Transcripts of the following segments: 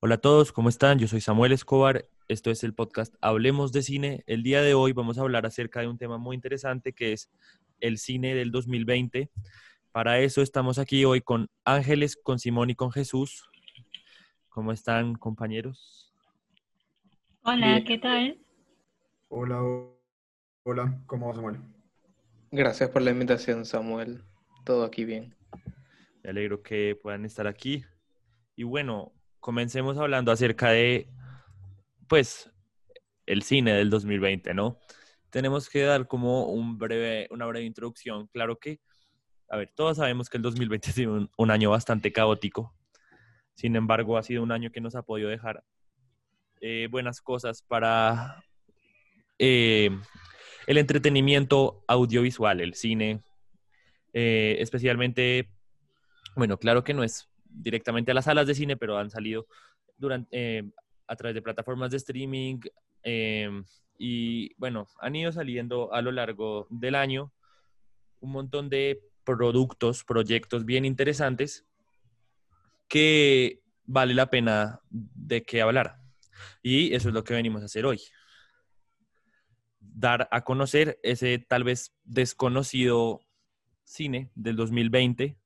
Hola a todos, ¿cómo están? Yo soy Samuel Escobar, esto es el podcast Hablemos de Cine. El día de hoy vamos a hablar acerca de un tema muy interesante que es el cine del 2020. Para eso estamos aquí hoy con Ángeles, con Simón y con Jesús. ¿Cómo están, compañeros? Hola, ¿qué tal? Hola, hola, ¿cómo va Samuel? Gracias por la invitación, Samuel. Todo aquí bien. Me alegro que puedan estar aquí. Y bueno, comencemos hablando acerca de, pues, el cine del 2020, ¿no? Tenemos que dar como un breve, una breve introducción. Claro que, a ver, todos sabemos que el 2020 ha sido un, año bastante caótico. Sin embargo, ha sido un año que nos ha podido dejar eh, buenas cosas para eh, el entretenimiento audiovisual, el cine, eh, especialmente, bueno, claro que no es directamente a las salas de cine, pero han salido durante, eh, a través de plataformas de streaming em, y bueno, han ido saliendo a lo largo del año un montón de productos, proyectos bien interesantes que vale la pena de que hablar. Y eso es lo que venimos a hacer hoy. Dar a conocer ese tal vez desconocido cine del 2020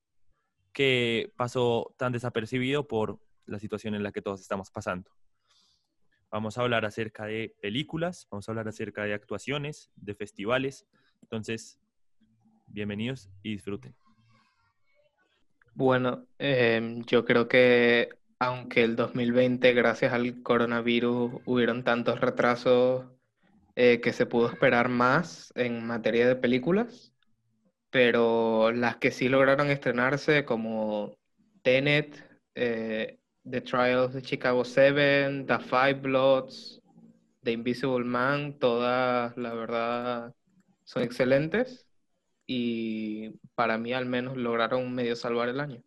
que pasó tan desapercibido por la situación en la que todos estamos pasando. Vamos a hablar acerca de películas, vamos a hablar acerca de actuaciones, de festivales. Entonces, bienvenidos y disfruten. Bueno, em, yo creo que aunque el 2020, gracias al coronavirus, hubieron tantos retrasos eh, que se pudo esperar más en materia de películas, pero las que sí lograron estrenarse como Tenet, eh, The Trials de Chicago 7, The Five Bloods, The Invisible Man, todas la verdad son excelentes y para mí al menos lograron medio salvar el año.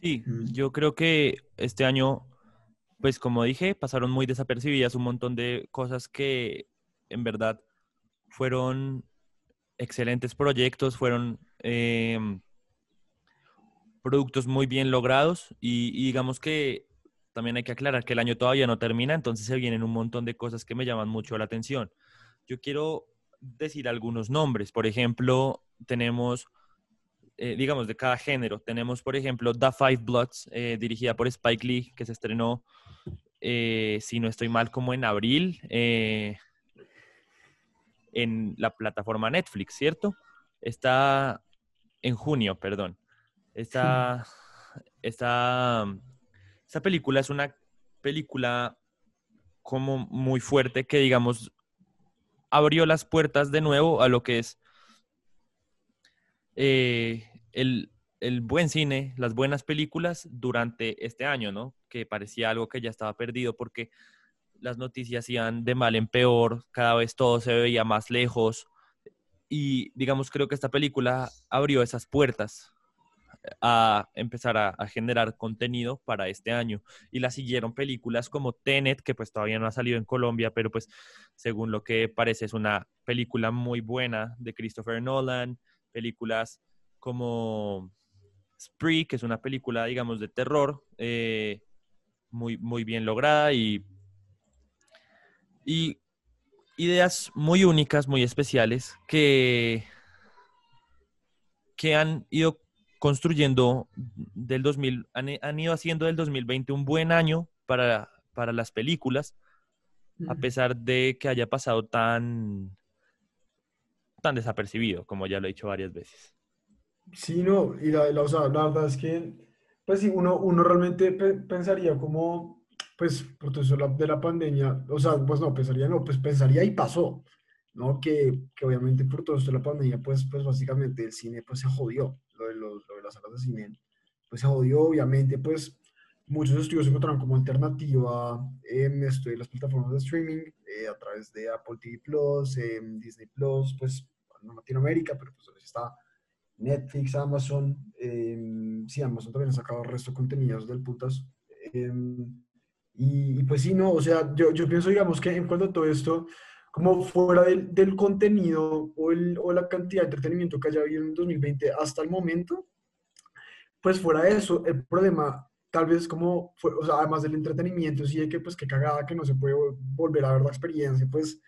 Sí, yo creo que este año, pues como dije, pasaron muy desapercibidas un montón de cosas que en verdad fueron excelentes proyectos, fueron em, productos muy bien logrados y, digamos que también hay que aclarar que el año todavía no termina, entonces se vienen un montón de cosas que me llaman mucho la atención. Yo quiero decir algunos nombres, por ejemplo, tenemos, eh, digamos, de cada género, tenemos, por ejemplo, The Five Bloods, eh, dirigida por Spike Lee, que se estrenó, eh, si no estoy mal, como en abril en la plataforma Netflix, ¿cierto? Está en junio, perdón. Esta, esta, esta película es una película como muy fuerte que, digamos, abrió las puertas de nuevo a lo que es eh, el, el, buen cine, las buenas películas durante este año, ¿no? Que parecía algo que ya estaba perdido porque las noticias iban de mal en peor, cada vez todo se veía más lejos. Y digamos creo que esta película abrió esas puertas a empezar a, generar contenido para este año. Y la siguieron películas como Tenet que pues todavía no ha salido en Colombia pero pues según lo que parece es una película muy buena de Christopher Nolan. Películas como Spree que es una película digamos de terror eh, muy muy bien lograda y y ideas muy únicas, muy especiales, que, que han ido construyendo del 2000, han, ido haciendo del 2020 un buen año para, para las películas, a pesar de que haya pasado tan, tan desapercibido, como ya lo he dicho varias veces. Sí, no, y la, la, verdad es que, pues sí, uno, uno realmente pensaría como pues por todo eso de la pandemia, o sea, pues no, pensaría no, pues pensaría y pasó, ¿no? Que, que obviamente por todo esto de la pandemia, pues, pues básicamente el cine pues se jodió, lo de, los, lo de las salas de cine, pues se jodió, obviamente, pues muchos estudios encontraron como alternativa en esto de las plataformas de streaming, eh, a través de Apple TV Plus, Disney Plus, pues en Latinoamérica, pero pues está Netflix, Amazon, eh, sí, Amazon también ha sacado el resto de contenidos del putas. Eh, y, pues sí, no, o sea, yo, yo, pienso, digamos, que en cuanto a todo esto, como fuera del, del contenido o, el, o, la cantidad de entretenimiento que haya habido en 2020 hasta el momento, pues fuera de eso, el problema tal vez como, fue, o sea, además del entretenimiento, sí, de que pues que cagada que no se puede volver a ver la experiencia, pues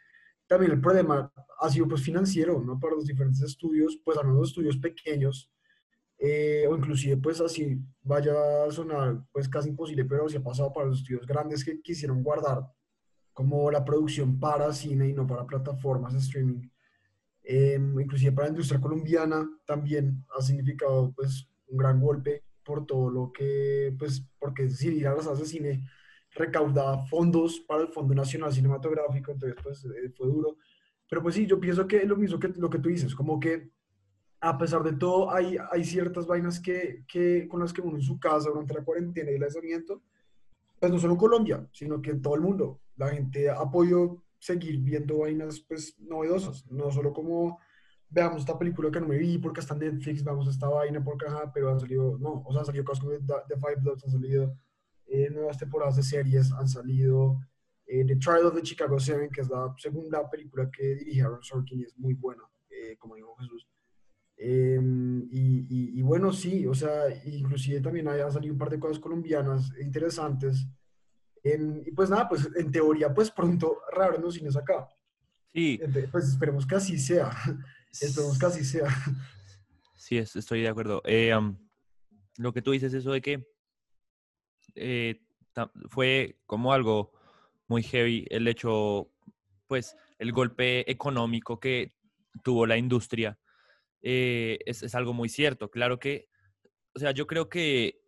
también el problema ha sido pues financiero, ¿no? Para los diferentes estudios, pues algunos estudios pequeños, eh, o inclusive pues así vaya a sonar pues casi imposible, pero se ha pasado para los estudios grandes que quisieron guardar como la producción para cine y no para plataformas de streaming. Eh, inclusive para la industria colombiana también ha significado pues un gran golpe por todo lo que, pues, porque si ir a las salas de cine recaudaba fondos para el Fondo Nacional Cinematográfico, entonces pues eh, fue duro. Pero pues sí, yo pienso que es lo mismo que lo que tú dices, como que a pesar de todo hay, hay ciertas vainas que, que con las que uno en su casa durante la cuarentena y el aislamiento, pues no solo en Colombia, sino que en todo el mundo, la gente ha podido seguir viendo vainas pues novedosas, no solo como veamos esta película que no me vi porque está en Netflix, veamos esta vaina porque ajá, pero han salido, no, o sea, han salido cosas como The Five Bloods, han salido eh, nuevas temporadas de series, han salido eh, The Trial of the Chicago Seven, que es la segunda película que dirige Aaron Sorkin y es muy buena, eh, como dijo Jesús. Em, y, y, bueno, sí, o sea, inclusive también ha salido un par de cosas colombianas interesantes. y pues nada, pues en teoría, pues pronto raro no cines acá. Sí. Pues esperemos que así sea. Esperemos que así sea. Sí, estoy de acuerdo. Eh, lo que tú dices, eso de que eh, fue como algo muy heavy el hecho, pues, el golpe económico que tuvo la industria. Eh, es, es, algo muy cierto. Claro que, o sea, yo creo que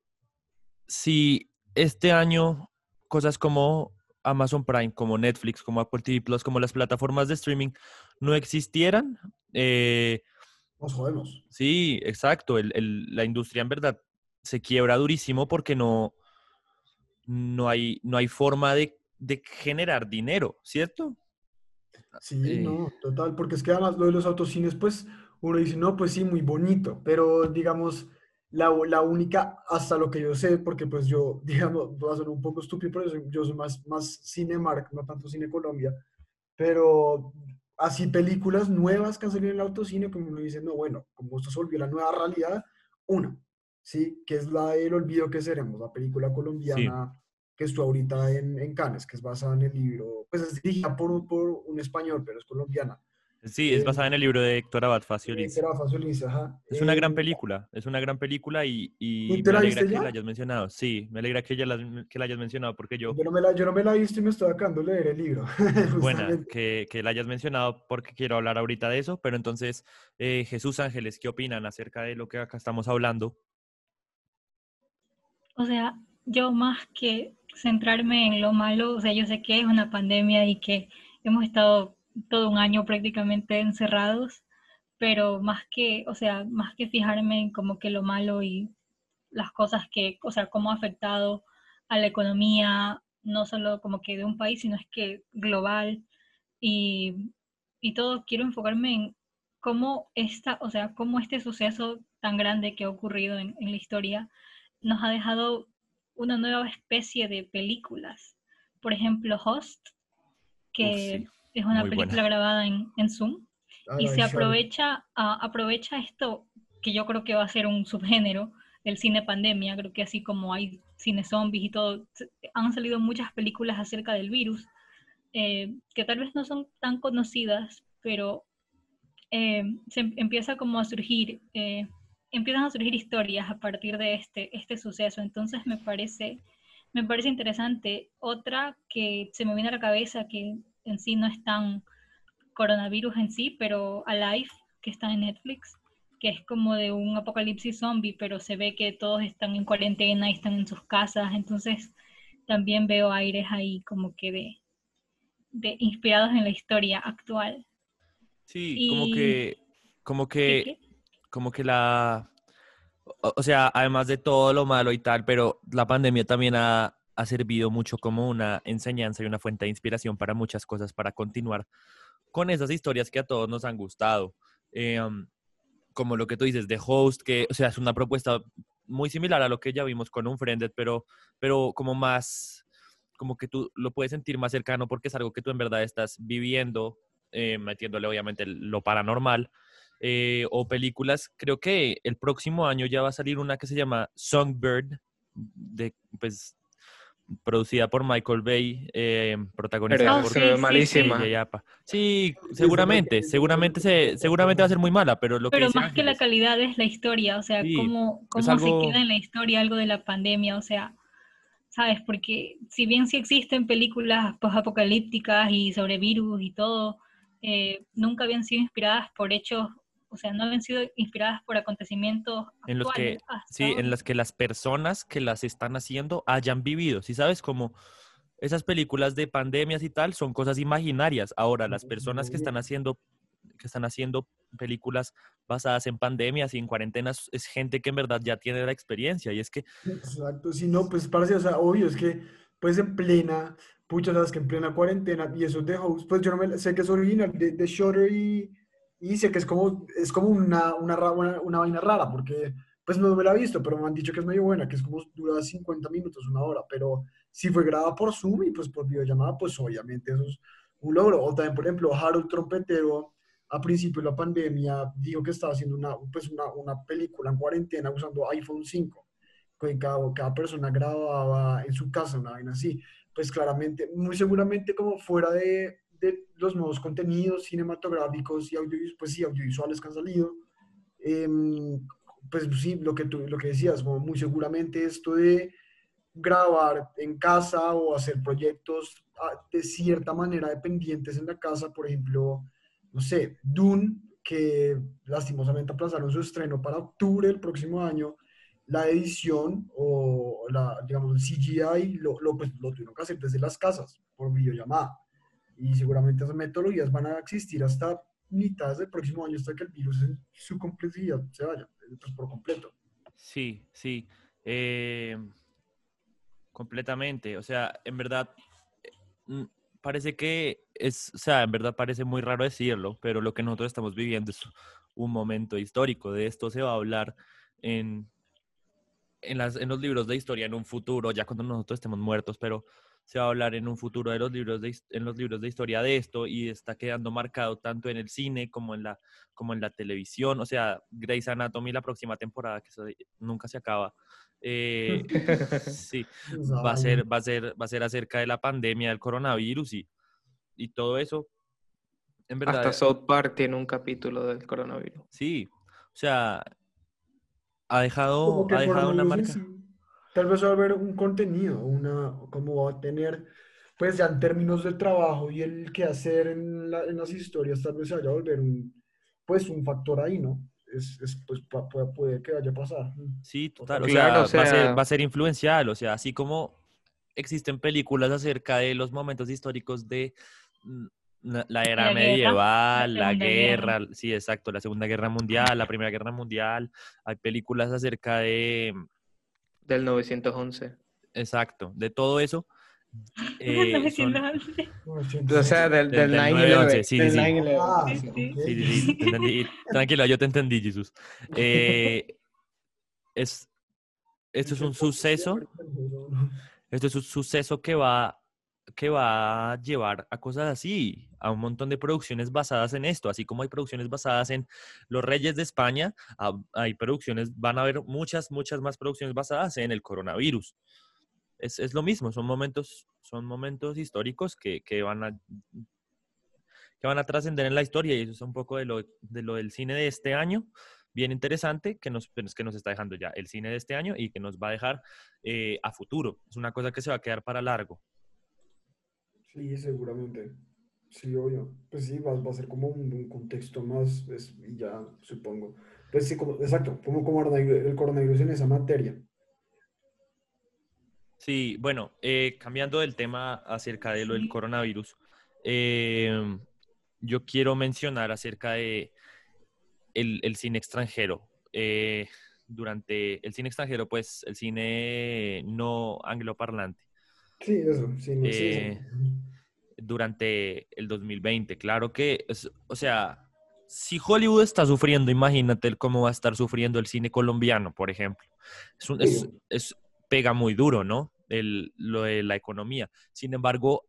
si este año cosas como Amazon Prime, como Netflix, como Apple TV Plus, como las plataformas de streaming no existieran, eh, nos jodemos. Sí, exacto. la industria en verdad se quiebra durísimo porque no, no, hay, no hay forma de, generar dinero, ¿cierto? Sí, eh, no, total, porque es que además lo de los autocines, pues uno dice, no, pues sí, muy bonito, pero digamos, la, la, única, hasta lo que yo sé, porque pues yo, digamos, va a ser un poco estúpido, pero yo soy más, más Cinemark, no tanto Cine Colombia, pero así películas nuevas que han salido en el autocine, como uno dice, no, bueno, como esto se volvió la nueva realidad, una, ¿sí? Que es la del Olvido que seremos, la película colombiana que estuvo ahorita en, en, Cannes, que es basada en el libro, pues es dirigida por, por un español, pero es colombiana, Sí, es basada en el libro de Héctor Abad Faciolis. ajá. Es una gran película, es una gran película y, y me alegra que la hayas mencionado. Sí, me alegra que, la, que la hayas mencionado porque yo... Yo no, me la, yo no me la he visto y me estoy acabando de leer el libro. Buena, que, que, la hayas mencionado porque quiero hablar ahorita de eso, pero entonces, eh, Jesús Ángeles, ¿qué opinan acerca de lo que acá estamos hablando? O sea, yo más que centrarme en lo malo, o sea, yo sé que es una pandemia y que hemos estado todo un año prácticamente encerrados, pero más que, o sea, más que fijarme en como que lo malo y las cosas que, o sea, cómo ha afectado a la economía, no solo como que de un país, sino es que global y, y todo, quiero enfocarme en cómo esta, o sea, cómo este suceso tan grande que ha ocurrido en, en la historia nos ha dejado una nueva especie de películas. Por ejemplo, Host, que es una película grabada en, en Zoom ah, y se aprovecha, aprovecha esto que yo creo que va a ser un subgénero del cine pandemia, creo que así como hay cine zombies y todo, han salido muchas películas acerca del virus eh, que tal vez no son tan conocidas, pero eh, se em, empieza como a surgir, eh, empiezan a surgir historias a partir de este, este suceso, entonces me parece, me parece interesante. Otra que se me viene a la cabeza que en sí no es tan coronavirus en sí, pero Alive, que está en Netflix, que es como de un apocalipsis zombie, pero se ve que todos están en cuarentena y están en sus casas, entonces también veo aires ahí como que de, de inspirados en la historia actual. Sí, como que, como que, como que la, o sea, además de todo lo malo y tal, pero la pandemia también ha, ha servido mucho como una enseñanza y una fuente de inspiración para muchas cosas, para continuar con esas historias que a todos nos han gustado. Eh, como lo que tú dices de Host, que, o sea, es una propuesta muy similar a lo que ya vimos con un Friended, pero, pero como más, como que tú lo puedes sentir más cercano porque es algo que tú en verdad estás viviendo, eh, metiéndole obviamente lo paranormal. Eh, o películas, creo que el próximo año ya va a salir una que se llama Songbird, de, pues, producida por Michael Bay, eh, protagonizada Pero por sí, se ve sí, malísima. Sí, seguramente, seguramente se, seguramente va a ser muy mala, pero lo que Pero más que la calidad es la historia, o sea, Sí, cómo, cómo algo- se queda en la historia algo de la pandemia, o sea, ¿sabes? Porque si bien sí existen películas post-apocalípticas y sobre virus y todo, eh, nunca habían sido inspiradas por hechos, o sea, no habían sido inspiradas por acontecimientos En los que- actuales hasta Sí, en las que las personas que las están haciendo hayan vivido. ¿Sí sabes? Como esas películas de pandemias y tal son cosas imaginarias. Ahora, las personas que están haciendo, que están haciendo películas basadas en pandemias y en cuarentenas es gente que en verdad ya tiene la experiencia. Y es que, Exacto, si no, pues parece, o sea, obvio, es que pues en plena, pucha, sabes que en plena cuarentena, y eso de House, pues yo no me, sé que es original de, de Shutter y, y sé que es como, es como una, una, una, una vaina rara, porque pues no me la he visto, pero me han dicho que es medio buena, que es como dura 50 minutos, una hora, pero si fue grabada por Zoom y pues por videollamada, pues obviamente eso es un logro. O también, por ejemplo, Harold Trompetero, a principio de la pandemia, dijo que estaba haciendo una, pues una, una película en cuarentena usando iPhone 5 que cada, cada persona grababa en su casa, una vaina así. Pues claramente, muy seguramente como fuera de, de los nuevos contenidos cinematográficos y pues sí, audiovisuales que han salido, em, pues sí, lo que, tú, lo que decías, como muy seguramente esto de grabar en casa o hacer proyectos ah, de cierta manera dependientes en la casa, por ejemplo, no sé, Dune, que lastimosamente aplazaron su estreno para octubre del próximo año, la edición o la, digamos, el CGI lo, lo, pues, lo tuvieron que hacer desde las casas por videollamada. Y seguramente esas metodologías van a existir hasta mitad del próximo año, hasta que el virus en su complejidad se vaya, pues, por completo. sí, sí. eh, completamente. O sea, en verdad, mm, parece que es, o sea, en verdad parece muy raro decirlo, pero lo que nosotros estamos viviendo es un momento histórico. De esto se va a hablar en, en, las, en los libros de historia en un futuro, ya cuando nosotros estemos muertos, pero se va a hablar en un futuro de los libros de, en los libros de historia de esto y está quedando marcado tanto en el cine como en la, como en la televisión. O sea, Grey's Anatomy la próxima temporada, que eso nunca se acaba. eh, sí, va a ser, va a ser, va a ser acerca de la pandemia del coronavirus y, y todo eso. En verdad, Hasta South Park tiene un capítulo del coronavirus. sí. O sea, ha dejado, ha dejado una marca. sí, Tal vez va a haber un contenido, una, como va a tener, pues ya en términos de trabajo y el que hacer en, la- en las historias, tal vez se vaya a volver un, pues un factor ahí, ¿no? Es, es, pues pa- puede, puede que vaya a pasar. Sí, total. O Claro, sea, o va a ser, sea- va a ser influencial. O sea, así como existen películas acerca de los momentos históricos de mm, la, era La medieval, la guerra, Guerra. sí, exacto, la Segunda Guerra Mundial, la Primera Guerra Mundial. Hay películas acerca de, Del 911. exacto, de todo eso. eh, No, son- O sea, del, Del- del del 9-11. 9/11, sí, del sí, sí. 9/11. Ah, Sí, sí. Sí. Tranquila, yo te entendí, Jesús. Eh, es, esto es un suceso, esto es un suceso que va, que va a llevar a cosas así, a un montón de producciones basadas en esto, así como hay producciones basadas en Los Reyes de España, hay producciones, van a haber muchas, muchas más producciones basadas en el coronavirus. Es, es lo mismo, son momentos, son momentos históricos que, que van a que van a trascender en la historia y eso es un poco de lo, de lo del cine de este año, bien interesante, que nos, pues, que nos está dejando ya el cine de este año y que nos va a dejar eh, a futuro. Es una cosa que se va a quedar para largo. Sí, seguramente. Sí, obvio. Pues sí, va, va a ser como un, un contexto más, es- y ya supongo. Pues sí, como, exacto, como, el coronavirus en esa materia. Sí, bueno, eh, cambiando del tema acerca de lo del coronavirus, eh, yo quiero mencionar acerca de el, el cine extranjero. Eh, durante el cine extranjero, pues el cine no angloparlante. Sí, eso, sí, no, sí, Eh, eso. durante el 2020. Claro que, es- o sea, si Hollywood está sufriendo, imagínate cómo va a estar sufriendo el cine colombiano, por ejemplo. Es un- es- Sí. es- pega muy duro, ¿no? El, lo de la economía. Sin embargo,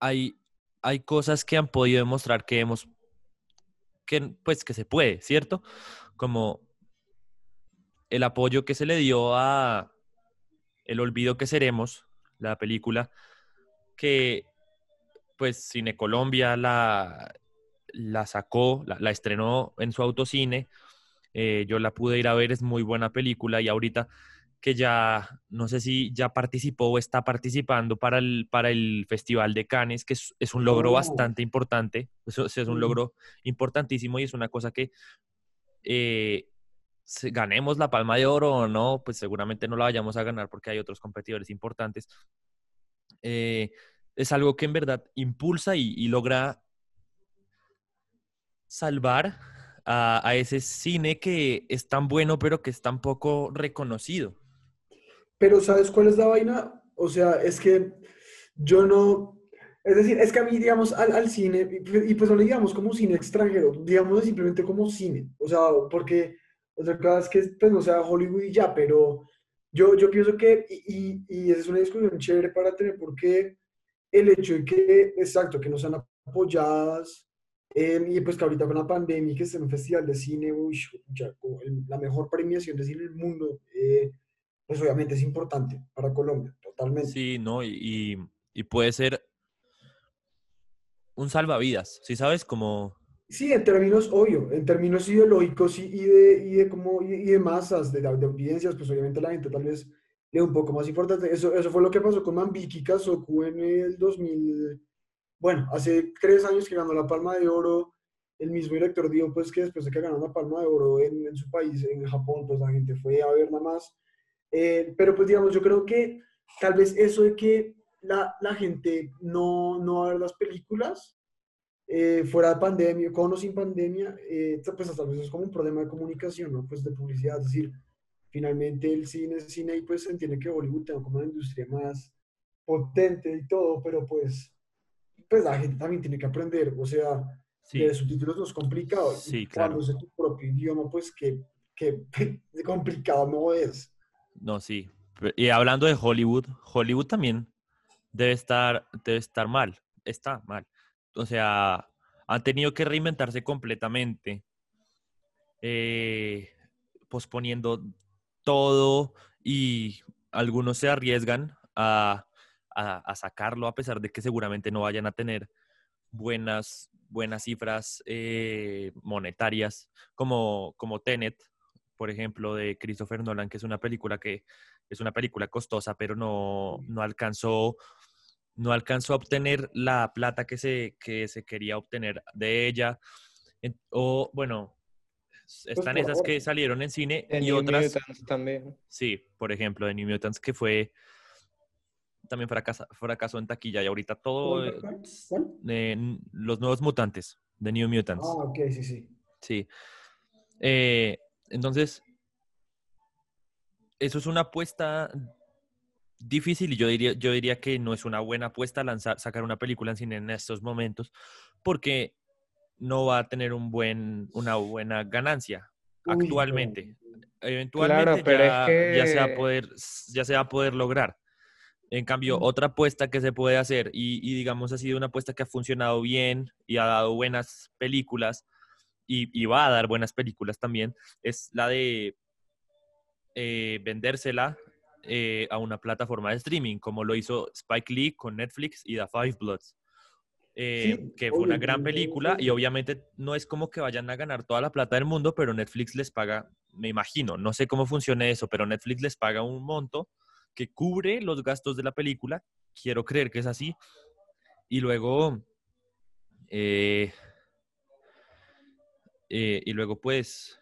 hay, hay cosas que han podido demostrar que hemos, que, pues, que se puede, ¿cierto? Como el apoyo que se le dio a, El olvido que seremos, la película que pues Cine Colombia la, la sacó, la, estrenó en su autocine. Eh, yo la pude ir a ver, es muy buena película y ahorita que ya, no sé si ya participó o está participando para el, para el Festival de Cannes, que es, un logro oh. bastante importante, eso, es un logro importantísimo y es una cosa que eh, ganemos la palma de oro o no, pues seguramente no la vayamos a ganar porque hay otros competidores importantes. Eh, es algo que en verdad impulsa y, logra salvar a, ese cine que es tan bueno pero que es tan poco reconocido. Pero ¿sabes cuál es la vaina? O sea, es que yo no... Es decir, es que a mí, digamos, al, cine, y pues no le digamos como cine extranjero, digamos simplemente como cine. O sea, porque otra cosa es que pues, no sea Hollywood y ya, pero yo, yo pienso que, y, y, esa es una discusión chévere para tener, porque el hecho de que, exacto, que no sean apoyadas, em, y pues que ahorita con la pandemia, que es en un festival de cine, la mejor premiación de cine del mundo, eh, pues obviamente es importante para Colombia, totalmente. Sí, no, y, y puede ser un salvavidas, ¿sí sabes? Como... Sí, en términos, obvio, en términos ideológicos y, de, como, y, de masas, de, audiencias, pues obviamente la gente tal vez le un poco más importante. Eso, eso fue lo que pasó con Mambiki Kazoku en el 2000, bueno, hace tres años que ganó la Palma de Oro. El mismo director dijo pues que después de que ganó la Palma de Oro en, en su país, en Japón, pues la gente fue a ver nada más. Eh, pero pues digamos, yo creo que tal vez eso de que la, la gente no, no va a ver las películas eh, fuera de pandemia, con o sin pandemia, eh, pues tal vez es como un problema de comunicación, ¿no? Pues de publicidad, es decir, finalmente el cine es cine y pues se entiende que Hollywood tiene como una industria más potente y todo, pero pues, pues la gente también tiene que aprender, o sea, sí. de subtítulos no es complicado. Sí, claro. Cuando es tu propio idioma, pues que, que complicado no es. No, sí. Y hablando de Hollywood, Hollywood también debe estar, debe estar mal, está mal. O sea, han tenido que reinventarse completamente, eh, posponiendo todo y algunos se arriesgan a, sacarlo a pesar de que seguramente no vayan a tener buenas, buenas cifras eh, monetarias como, como Tenet, por ejemplo, de Christopher Nolan, que es una película que es una película costosa, pero no, no alcanzó no alcanzó a obtener la plata que se, que se quería obtener de ella. O bueno, pues, están esas que salieron en cine y otras. también. Sí, por ejemplo, de New Mutants, que fue también fracaso, fracasó en taquilla y ahorita todo. Eh, los nuevos mutantes de New Mutants. Ah, ok, sí, sí. Sí. Eh, entonces, eso es una apuesta difícil y yo diría, yo diría que no es una buena apuesta lanzar, sacar una película en cine en estos momentos porque no va a tener un buen, una buena ganancia actualmente. Eventualmente ya, se va a poder, ya se va a poder lograr. En cambio, otra apuesta que se puede hacer, y, digamos ha sido una apuesta que ha funcionado bien y ha dado buenas películas, y, va a dar buenas películas también, es la de eh, vendérsela eh, a una plataforma de streaming, como lo hizo Spike Lee con Netflix y The Five Bloods. Eh, que fue una gran película y obviamente no es como que vayan a ganar toda la plata del mundo, pero Netflix les paga, me imagino, no sé cómo funciona eso, pero Netflix les paga un monto que cubre los gastos de la película, quiero creer que es así, y luego, eh, eh, y luego pues,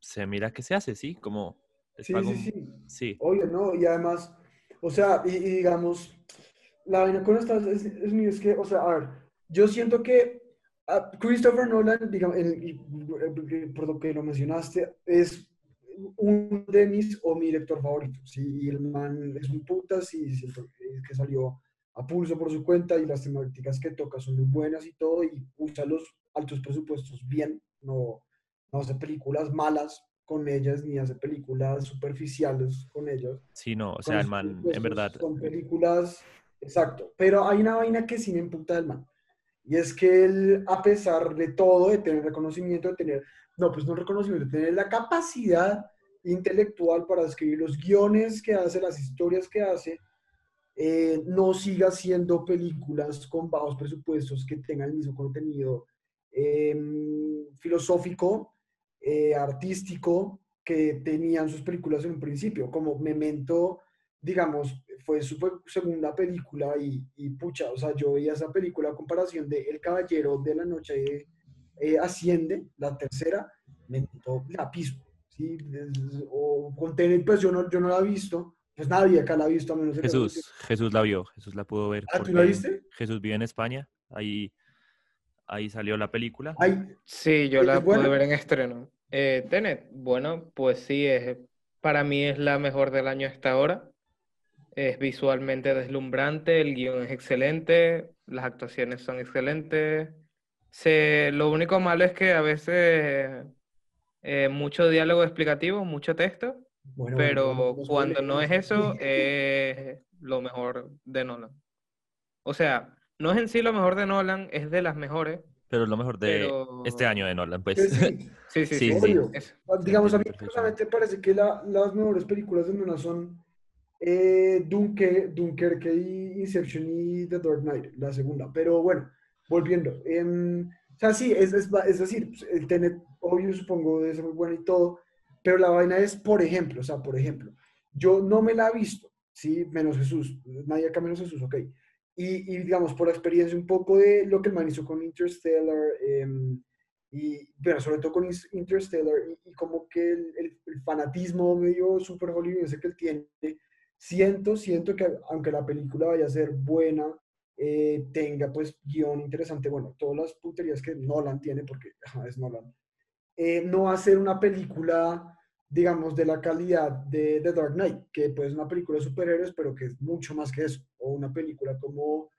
se mira qué se hace, ¿sí? Como... Sí, sí, sí, sí. Oye, no, y además, o sea, y digamos, la vaina con esta es, es, que, o sea, a ver, yo siento que Christopher Nolan, digamos, por lo que lo mencionaste, es un de mis o mi director favorito. Sí, y el man es un y siento que salió a pulso por su cuenta y las temáticas que toca son muy buenas y todo y usa los altos presupuestos bien, no, no hace películas malas con ellas ni hace películas superficiales con ellas. Sí, no, o sea, el man, en verdad. Son películas Exacto, pero hay una vaina que sí me imputa del man. Y es que él, a pesar de todo, de tener reconocimiento, de tener, no, pues no reconocimiento, de tener la capacidad intelectual para escribir los guiones que hace, las historias que hace, eh, no siga siendo películas con bajos presupuestos que tengan el mismo contenido em, filosófico, eh, artístico que tenían sus películas en un principio, como Memento, digamos, fue su segunda película y, y, pucha, o sea, yo veía esa película a comparación de El Caballero de la Noche eh, Asciende, la tercera, Memento la piso, ¿sí? O con Tenet, pues yo no, yo no la he visto, pues nadie acá la ha visto a menos Jesús, Jesús la vio, Jesús la pudo ver. ¿Ah, tú la viste? Jesús vive en España, ahí, ahí salió la película. sí, yo la pude ver en estreno. Eh, Tenet, bueno, pues sí, es, para mí es la mejor del año hasta ahora. Es visualmente deslumbrante, el guion es excelente, las actuaciones son excelentes. Se, lo único malo es que a veces eh, mucho diálogo explicativo, mucho texto, pero cuando no es eso, es lo mejor de Nolan. O sea, no es en sí lo mejor de Nolan, es de las mejores, pero es lo mejor de este año de Nolan, pues. Sí, sí, sí. Digamos, a mí personalmente parece que la, las mejores películas de Nolan son eh, Dunker, Dunkerque y Inception y The Dark Knight, la segunda. Pero bueno, volviendo. Em, o sea, sí, es, es, es, decir, pues, el Tenet, obvio, supongo, es muy bueno y todo, pero la vaina es, por ejemplo, o sea, por ejemplo, yo no me la he visto, ¿sí? Menos Jesús, nadie acá menos Jesús, ok. Y, digamos, por la experiencia un poco de lo que el man hizo con Interstellar, em, y bueno, sobre todo con Interstellar, y, como que el, fanatismo medio super hollywoodense que él tiene, siento, siento que aunque la película vaya a ser buena, eh, tenga pues guion interesante, bueno, todas las puterías que Nolan tiene, porque es Nolan, eh, no va a ser una película digamos, de la calidad de The Dark Knight, que pues es una película de superhéroes, pero que es mucho más que eso, o una película como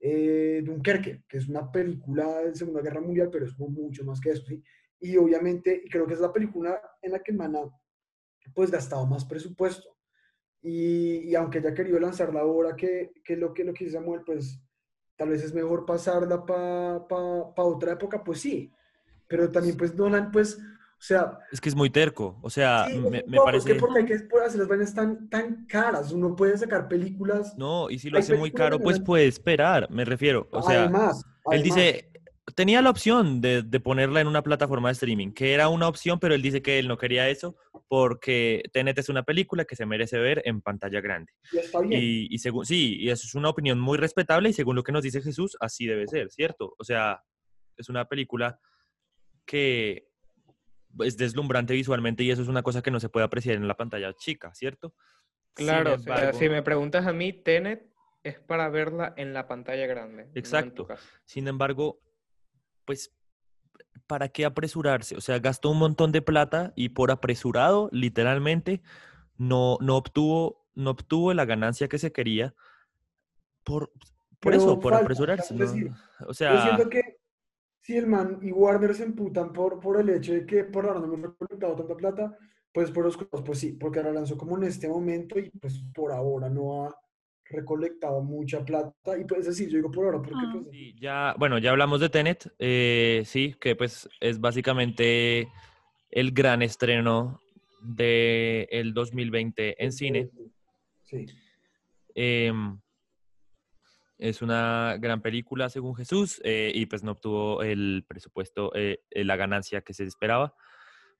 eh, Dunkerque, que es una película de Segunda Guerra Mundial, pero es mucho más que eso, ¿sí? Y obviamente creo que es la película en la que Mana pues gastado más presupuesto. Y, y aunque haya querido lanzarla ahora que, que lo que lo que Samuel, pues tal vez es mejor pasarla para pa, pa otra época, pues sí. Pero también pues Nolan pues o sea... Es que es muy terco, o sea, me, me parece... porque hay que hacer las vainas tan, tan caras, uno puede sacar películas... No, y si lo hace muy caro, pues puede esperar, me refiero. O sea, además, él dice, tenía la opción de, de, ponerla en una plataforma de streaming, que era una opción, pero él dice que él no quería eso porque Tenet es una película que se merece ver en pantalla grande. Y está bien. Y, y según, sí, y eso es una opinión muy respetable y según lo que nos dice Jesús, así debe ser, ¿cierto? O sea, es una película que es deslumbrante visualmente y eso es una cosa que no se puede apreciar en la pantalla chica, ¿cierto? Claro, si me preguntas a mí, Tenet es para verla en la pantalla grande. Exacto. Sin embargo, pues, ¿para qué apresurarse? O sea, gastó un montón de plata y por apresurado, literalmente, no, no, obtuvo, no obtuvo la ganancia que se quería por, por eso, por apresurarse. O sea, yo siento que si el man y Warner se emputan por, por el hecho de que por ahora no hemos recolectado tanta plata, pues por los costos, pues sí, porque ahora lanzó como en este momento y pues por ahora no ha recolectado mucha plata. Y pues decir, yo digo por ahora, porque Ah. pues... Sí, ya, bueno, ya hablamos de Tenet, eh, sí, que pues es básicamente el gran estreno del el 2020 en cine. Sí. Em, es una gran película, según Jesús, eh, y pues no obtuvo el presupuesto, eh, eh, la ganancia que se esperaba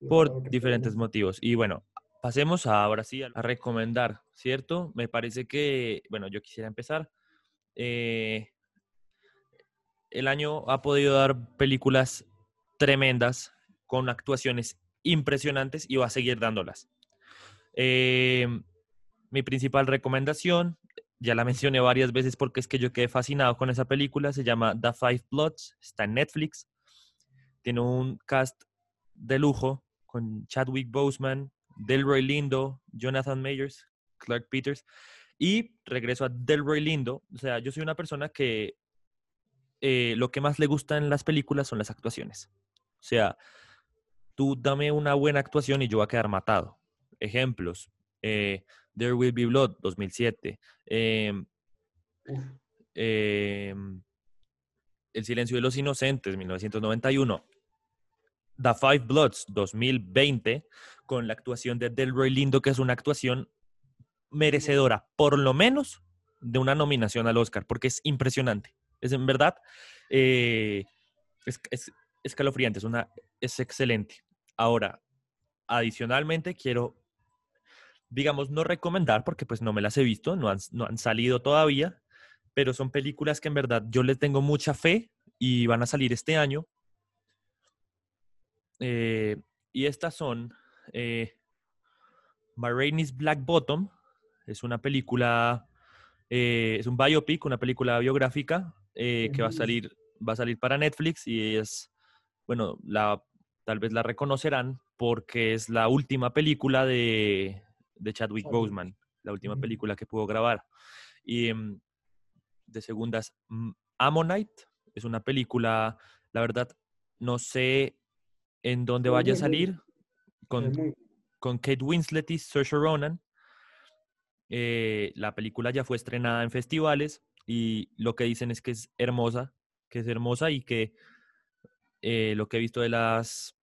por diferentes motivos. Y bueno, pasemos ahora sí a a recomendar, ¿cierto? Me parece que, bueno, yo quisiera empezar. Eh, el año ha podido dar películas tremendas con actuaciones impresionantes y va a seguir dándolas. Eh, mi principal recomendación, ya la mencioné varias veces porque es que yo quedé fascinado con esa película, se llama The Five Bloods, está en Netflix, tiene un cast de lujo con Chadwick Boseman, Delroy Lindo, Jonathan Mayers, Clark Peters, y regreso a Delroy Lindo, o sea, yo soy una persona que eh, lo que más le gusta en las películas son las actuaciones. O sea, tú dame una buena actuación y yo voy a quedar matado. Ejemplos, eh, There Will Be Blood, 2007. em, Uf. em, El silencio de los inocentes, 1991. The Five Bloods 2020 con la actuación de Delroy Lindo, que es una actuación merecedora, por lo menos, de una nominación al Oscar, porque es impresionante. Es en verdad, eh, es, es escalofriante, es, una, es excelente. Ahora, adicionalmente, quiero, digamos, no recomendar, porque pues no me las he visto, no han, no han salido todavía, pero son películas que en verdad yo les tengo mucha fe y van a salir este año. Eh, y estas son eh, My Black Bottom, es una película, eh, es un biopic, una película biográfica eh, que va a salir, va a salir para Netflix y es, bueno, la, tal vez la reconocerán porque es la última película de, de Chadwick Boseman, la última película que pudo grabar. Y mm, de segundas, mm, Ammonite es una película, la verdad, no sé en dónde vaya a salir con, con Kate Winslet y Saoirse Ronan. Eh, la película ya fue estrenada en festivales y lo que dicen es que es hermosa, que es hermosa y que eh, lo que he visto de las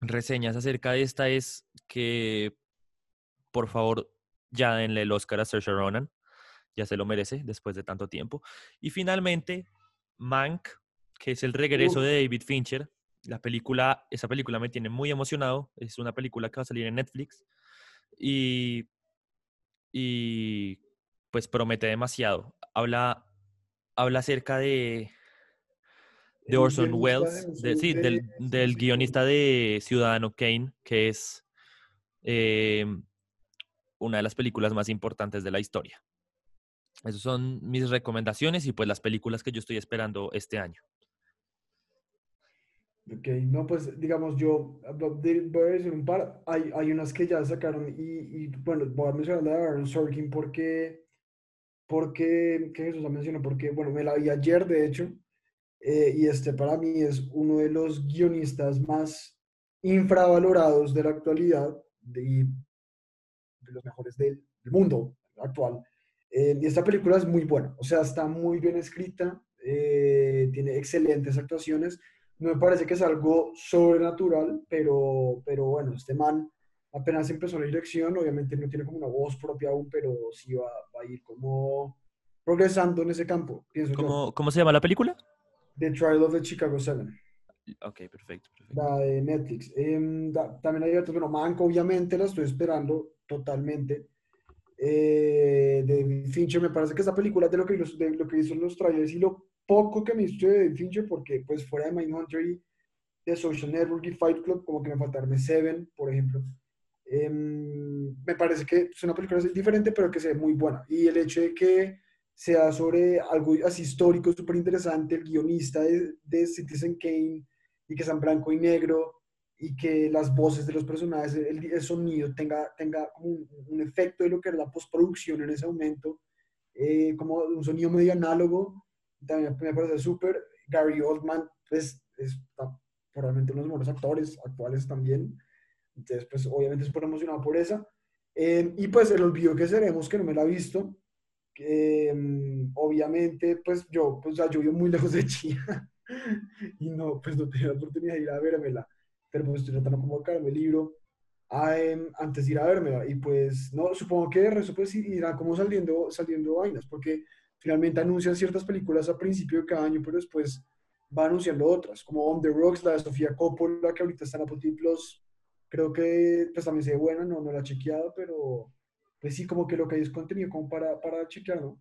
reseñas acerca de esta es que por favor ya denle el Oscar a Saoirse Ronan, ya se lo merece después de tanto tiempo. Y finalmente, Mank, que es el regreso de David Fincher. La película, esa película me tiene muy emocionado. Es una película que va a salir en Netflix. Y y pues promete demasiado. Habla, habla acerca de, de Orson Welles, sí, del, del, guionista de Ciudadano Kane, que es eh, una de las películas más importantes de la historia. Esas son mis recomendaciones y pues las películas que yo estoy esperando este año. Ok, no, pues digamos, yo voy a decir un par. Hay, hay unas que ya sacaron y, y bueno, voy a mencionar la de Aaron Sorkin porque, porque, ¿qué Jesús la mencionó? Porque, bueno, me la vi ayer, de hecho, eh, y este para mí es uno de los guionistas más infravalorados de la actualidad y los mejores del, mundo actual. Eh, y esta película es muy buena, o sea, está muy bien escrita, eh, tiene excelentes actuaciones no me parece que es algo sobrenatural, pero, pero bueno, este man apenas empezó la dirección, obviamente no tiene como una voz propia aún, pero sí va, a ir como progresando en ese campo, pienso ¿Cómo, ¿Cómo se llama la película? The Trial of the Chicago Seven. Ok, perfecto. perfecto. La de Netflix. Em, también hay otros, bueno, Manco obviamente la estoy esperando totalmente. Eh, de Fincher, me parece que esta película de lo que, de lo que hizo en los trailers y lo poco que me hizo de Fincher porque pues fuera de Mindhunter y de Social Network y Fight Club, como que me faltaron Seven, por ejemplo. Em, me parece que es una película diferente, pero que se ve muy buena. Y el hecho de que sea sobre algo así histórico, súper interesante, el guionista de, de, Citizen Kane, y que sean blanco y negro, y que las voces de los personajes, el, sonido tenga, tenga un, un, efecto de lo que era la postproducción en ese momento, eh, como un sonido medio análogo, también me parece súper. Gary Oldman, pues, es probablemente uno de los mejores actores actuales también. Entonces, pues, obviamente súper emocionado por esa. Eh, y pues, el olvido que seremos, que no me la ha visto. Eh, obviamente, pues, yo, pues, ya yo vivo muy lejos de China. y no, pues, no tenía la oportunidad de ir a vermela. Pero pues estoy tratando como buscarme el libro em, antes de ir a vermela. Y pues, no, supongo que de resto, pues, irá como saliendo, saliendo vainas, porque finalmente anuncian ciertas películas a principio de cada año, pero después va anunciando otras, como On the Rocks, la de Sofía Coppola, que ahorita está en Apple Plus. Creo que pues también se ve buena, no, no la he chequeado, pero pues sí, como que lo que hay es contenido como para, para chequear, ¿no?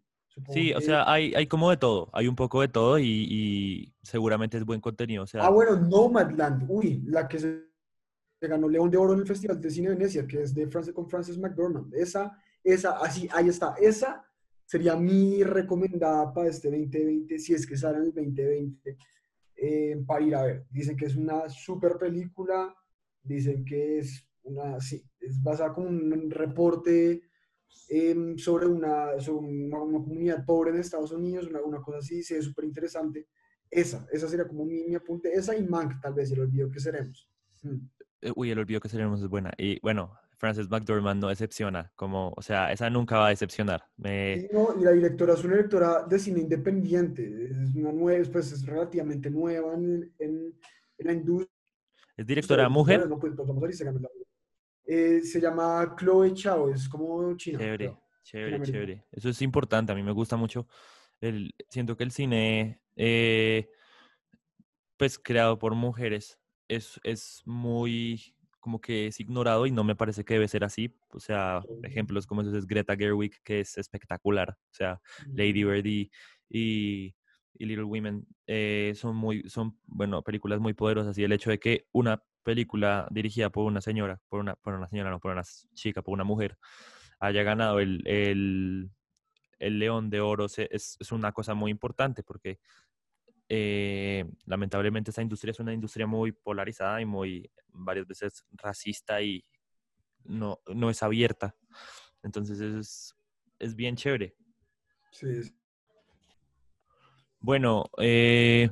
Sí, o sea, hay, hay como de todo, hay un poco de todo y, y, seguramente es buen contenido. O sea... Ah, bueno, Nomadland, uy, la que se ganó León de Oro en el Festival de Cine de Venecia, que es de Francis, con Frances McDormand. Esa, esa, así, ahí está, esa sería mi recomendada para este 2020, si es que sale en el 2020, eh, para ir a ver. Dicen que es una super película, dicen que es una, sí, es basada con un reporte em, sobre, una, sobre una, comunidad pobre en Estados Unidos, una, una cosa así, sí, es súper interesante. Esa, esa sería como mi, mi, apunte, esa y Mank, tal vez, el olvido que seremos. Mm. Eh, uy, el olvido que seremos es buena. Y bueno, Frances McDormand no decepciona, como, o sea, esa nunca va a decepcionar. y la directora es una directora de cine independiente, es una nueva, pues es relativamente nueva en, en, la industria. ¿Es directora mujer? No, pues, vamos a Instagram. Eh, se llama Chloe Chao, es como china. Chévere, creo. chévere, chévere. Eso es importante, a mí me gusta mucho. El, siento que el cine, eh, pues creado por mujeres, es, es muy como que es ignorado y no me parece que debe ser así. O sea, ejemplos como esos es Greta Gerwig, que es espectacular. O sea, Lady Bird y, y, y Little Women eh, son muy, son, bueno, películas muy poderosas y el hecho de que una película dirigida por una señora, por una, por una señora, no, por una chica, por una mujer, haya ganado el, el, el León de Oro es, es una cosa muy importante porque eh, lamentablemente esta industria es una industria muy polarizada y muy varias veces racista y no, no es abierta. Entonces es, es bien chévere. Sí, Bueno, eh,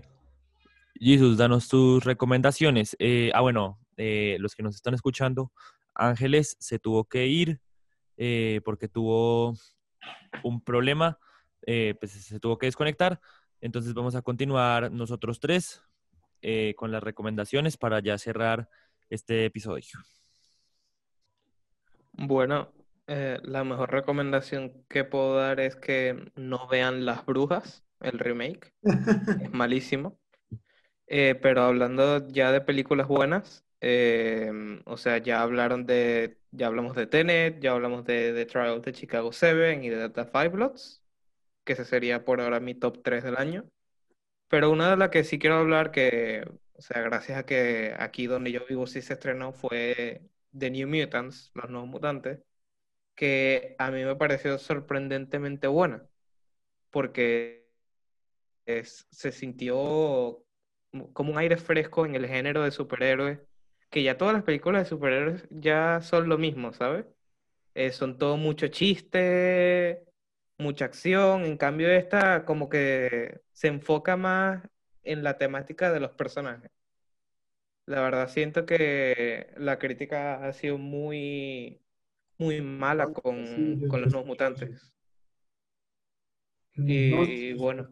Jesus, danos tus recomendaciones. Eh, ah, bueno, eh, los que nos están escuchando, Ángeles se tuvo que ir eh, porque tuvo un problema, eh, pues se tuvo que desconectar. Entonces vamos a continuar nosotros tres eh, con las recomendaciones para ya cerrar este episodio. Bueno, eh, la mejor recomendación que puedo dar es que no vean Las Brujas, el remake. Es malísimo. Eh, pero hablando ya de películas buenas, eh, o sea, ya hablaron de, ya hablamos de Tenet, ya hablamos de The Trial de Chicago 7 y de The Five Bloods, que ese sería por ahora mi top 3 del año. Pero una de las que sí quiero hablar, que, o sea, gracias a que aquí donde yo vivo sí se estrenó, fue The New Mutants, Los Nuevos Mutantes, que a mí me pareció sorprendentemente buena, porque es- se sintió como un aire fresco en el género de superhéroes, que ya todas las películas de superhéroes ya son lo mismo, ¿sabes? Eh, son todo mucho chiste, mucha acción, en cambio esta como que se enfoca más en la temática de los personajes. La verdad siento que la crítica ha sido muy, muy mala con, con los nuevos mutantes. Y bueno,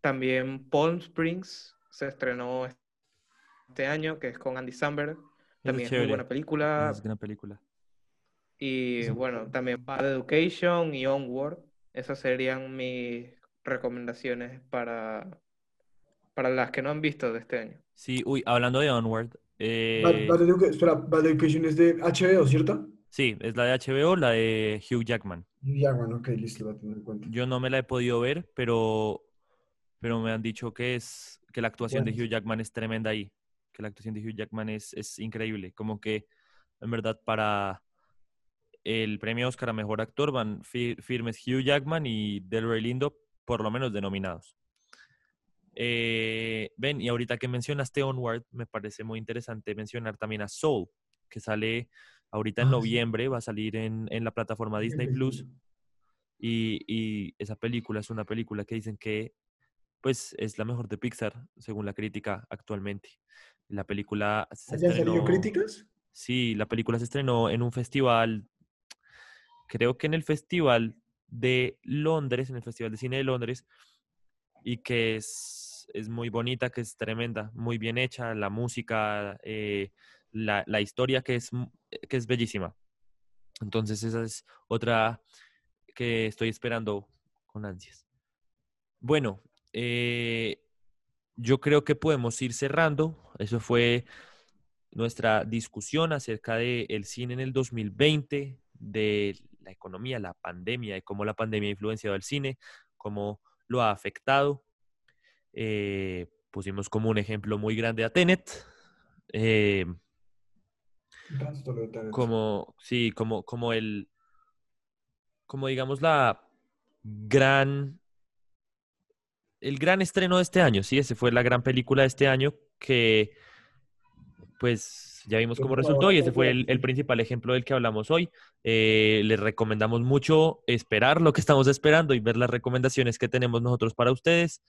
también Palm Springs se estrenó este año, que es con Andy Samberg. También es muy chévere. buena película. Es gran película. Y bueno, también Bad Education y Onward. Esas serían mis recomendaciones para, para las que no han visto de este año. Sí, uy, hablando de Onward, Bad, eh, Bad Educa- espera, Bad Education es de HBO, ¿cierto? sí, es la de HBO, la de Hugh Jackman. Ya, bueno, ok, listo, la tengo en cuenta. Yo no me la he podido ver, pero, pero me han dicho que es que la actuación de. Hugh Jackman es tremenda ahí, que la actuación de Hugh Jackman es, es increíble, como que en verdad para el premio Oscar a mejor actor van fi- firmes Hugh Jackman y Delroy Lindo, por lo menos denominados. Eh, ven, y ahorita que mencionaste Onward, me parece muy interesante mencionar también a Soul, que sale ahorita en Ah, sí. noviembre, va a salir en, en la plataforma Disney Plus. Y, y esa película es una película que dicen que pues es la mejor de Pixar, según la crítica actualmente. La película se ¿Ya salió estrenó. críticas? Sí, la película se estrenó en un festival, creo que en el Festival de Londres, en el Festival de Cine de Londres, y que es, es muy bonita, que es tremenda, muy bien hecha, la música, eh, la, la historia que es, mu- que es bellísima. Entonces esa es otra que estoy esperando con ansias. Bueno, eh, yo creo que podemos ir cerrando. Eso fue nuestra discusión acerca del cine en el 2020, de la economía, la pandemia y cómo la pandemia ha influenciado al cine, cómo lo ha afectado. Eh, pusimos como un ejemplo muy grande a Tenet. eh, de Tenet. como, sí, como, como el, como digamos la gran, el gran estreno de este año, sí, ese fue la gran película de este año que, pues, ya vimos cómo resultó y ese fue el, principal ejemplo del que hablamos hoy. Eh, les recomendamos mucho esperar lo que estamos esperando y ver las recomendaciones que tenemos nosotros para ustedes.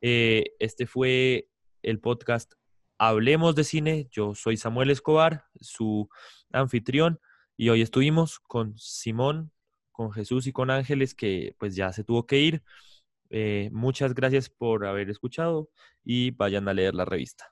Eh, este fue el podcast Hablemos de Cine. Yo soy Samuel Escobar, su anfitrión, y hoy estuvimos con Simón, con Jesús y con Ángeles, que pues ya se tuvo que ir. Eh, muchas gracias por haber escuchado y vayan a leer la revista.